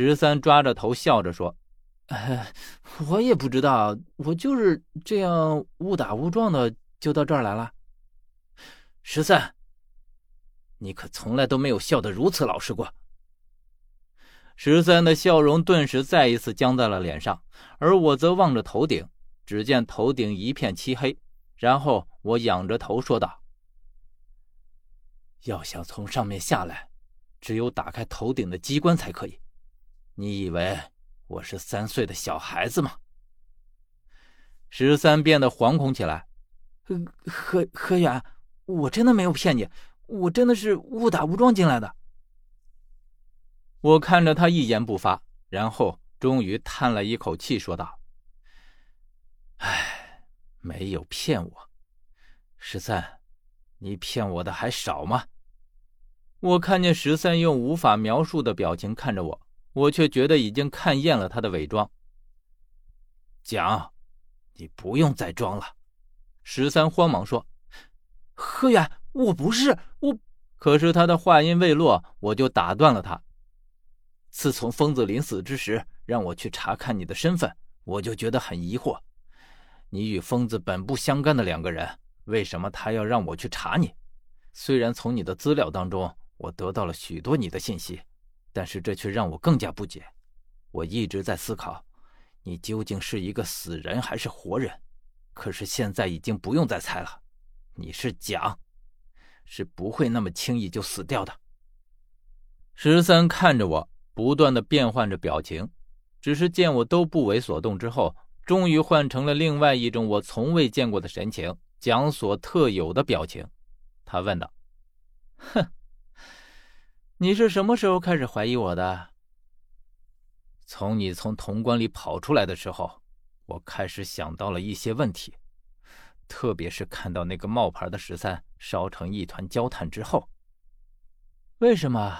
十三抓着头笑着说：“我也不知道，我就是这样误打误撞的就到这儿来了。”十三，你可从来都没有笑得如此老实过。十三的笑容顿时再一次僵在了脸上，而我则望着头顶，只见头顶一片漆黑。然后我仰着头说道：“要想从上面下来，只有打开头顶的机关才可以。你以为我是三岁的小孩子吗？”十三变得惶恐起来：“何何远，我真的没有骗你，我真的是误打误撞进来的。”我看着他一言不发，然后终于叹了一口气，说道：“唉，没有骗我，十三，你骗我的还少吗？”我看见十三用无法描述的表情看着我，我却觉得已经看厌了他的伪装。讲，你不用再装了。”十三慌忙说，“何远，我不是我。”可是他的话音未落，我就打断了他。自从疯子临死之时让我去查看你的身份，我就觉得很疑惑。你与疯子本不相干的两个人，为什么他要让我去查你？虽然从你的资料当中我得到了许多你的信息，但是这却让我更加不解。我一直在思考，你究竟是一个死人还是活人？可是现在已经不用再猜了，你是蒋，是不会那么轻易就死掉的。十三看着我。不断的变换着表情，只是见我都不为所动之后，终于换成了另外一种我从未见过的神情，蒋所特有的表情。他问道：“哼，你是什么时候开始怀疑我的？从你从潼关里跑出来的时候，我开始想到了一些问题，特别是看到那个冒牌的十三烧成一团焦炭之后。为什么？”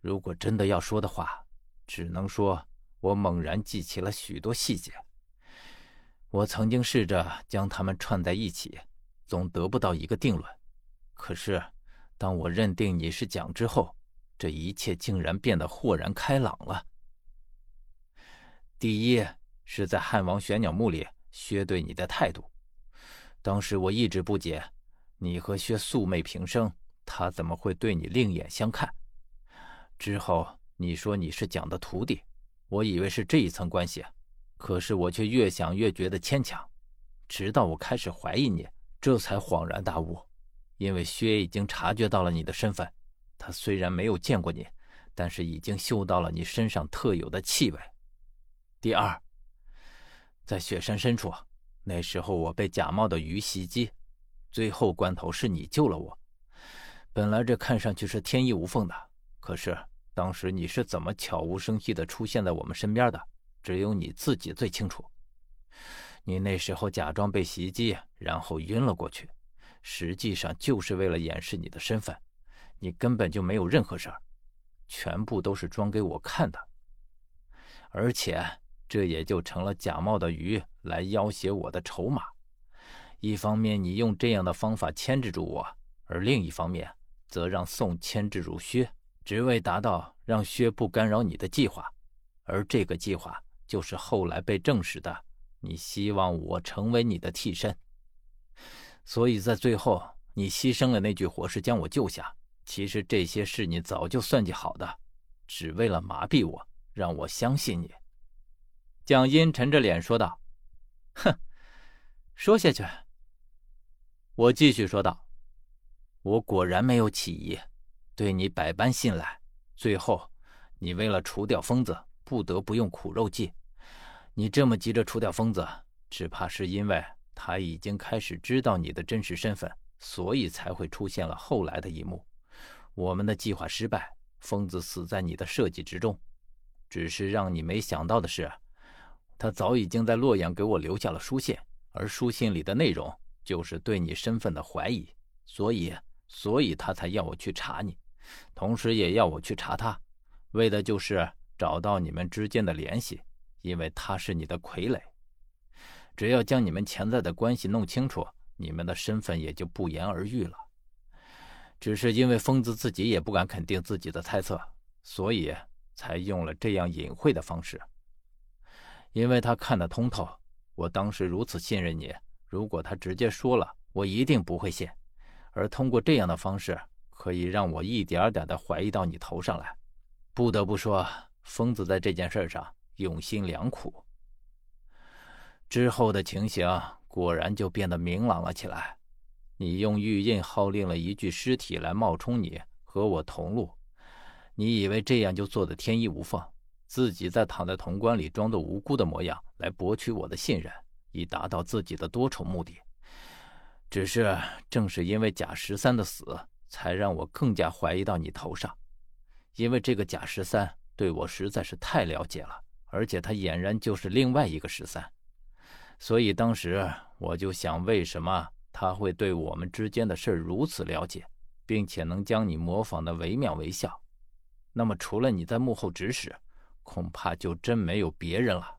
如果真的要说的话，只能说我猛然记起了许多细节。我曾经试着将它们串在一起，总得不到一个定论。可是，当我认定你是蒋之后，这一切竟然变得豁然开朗了。第一是在汉王玄鸟墓里，薛对你的态度。当时我一直不解，你和薛素昧平生，他怎么会对你另眼相看？之后你说你是蒋的徒弟，我以为是这一层关系，可是我却越想越觉得牵强。直到我开始怀疑你，这才恍然大悟。因为薛已经察觉到了你的身份，他虽然没有见过你，但是已经嗅到了你身上特有的气味。第二，在雪山深处，那时候我被假冒的鱼袭击，最后关头是你救了我。本来这看上去是天衣无缝的。可是当时你是怎么悄无声息地出现在我们身边的？只有你自己最清楚。你那时候假装被袭击，然后晕了过去，实际上就是为了掩饰你的身份。你根本就没有任何事儿，全部都是装给我看的。而且这也就成了假冒的鱼来要挟我的筹码。一方面你用这样的方法牵制住我，而另一方面则让宋牵制住薛。只为达到让薛不干扰你的计划，而这个计划就是后来被证实的。你希望我成为你的替身，所以在最后你牺牲了那具火尸将我救下。其实这些是你早就算计好的，只为了麻痹我，让我相信你。蒋英沉着脸说道：“哼，说下去。”我继续说道：“我果然没有起疑。”对你百般信赖，最后，你为了除掉疯子，不得不用苦肉计。你这么急着除掉疯子，只怕是因为他已经开始知道你的真实身份，所以才会出现了后来的一幕。我们的计划失败，疯子死在你的设计之中。只是让你没想到的是，他早已经在洛阳给我留下了书信，而书信里的内容就是对你身份的怀疑，所以，所以他才要我去查你。同时也要我去查他，为的就是找到你们之间的联系，因为他是你的傀儡。只要将你们潜在的关系弄清楚，你们的身份也就不言而喻了。只是因为疯子自己也不敢肯定自己的猜测，所以才用了这样隐晦的方式。因为他看得通透，我当时如此信任你，如果他直接说了，我一定不会信。而通过这样的方式，可以让我一点点的怀疑到你头上来。不得不说，疯子在这件事上用心良苦。之后的情形果然就变得明朗了起来。你用玉印号令了一具尸体来冒充你和我同路，你以为这样就做得天衣无缝，自己在躺在潼关里装作无辜的模样来博取我的信任，以达到自己的多重目的。只是正是因为贾十三的死，才让我更加怀疑到你头上，因为这个贾十三对我实在是太了解了，而且他俨然就是另外一个十三。所以当时我就想，为什么他会对我们之间的事如此了解，并且能将你模仿的惟妙惟肖？那么除了你在幕后指使，恐怕就真没有别人了。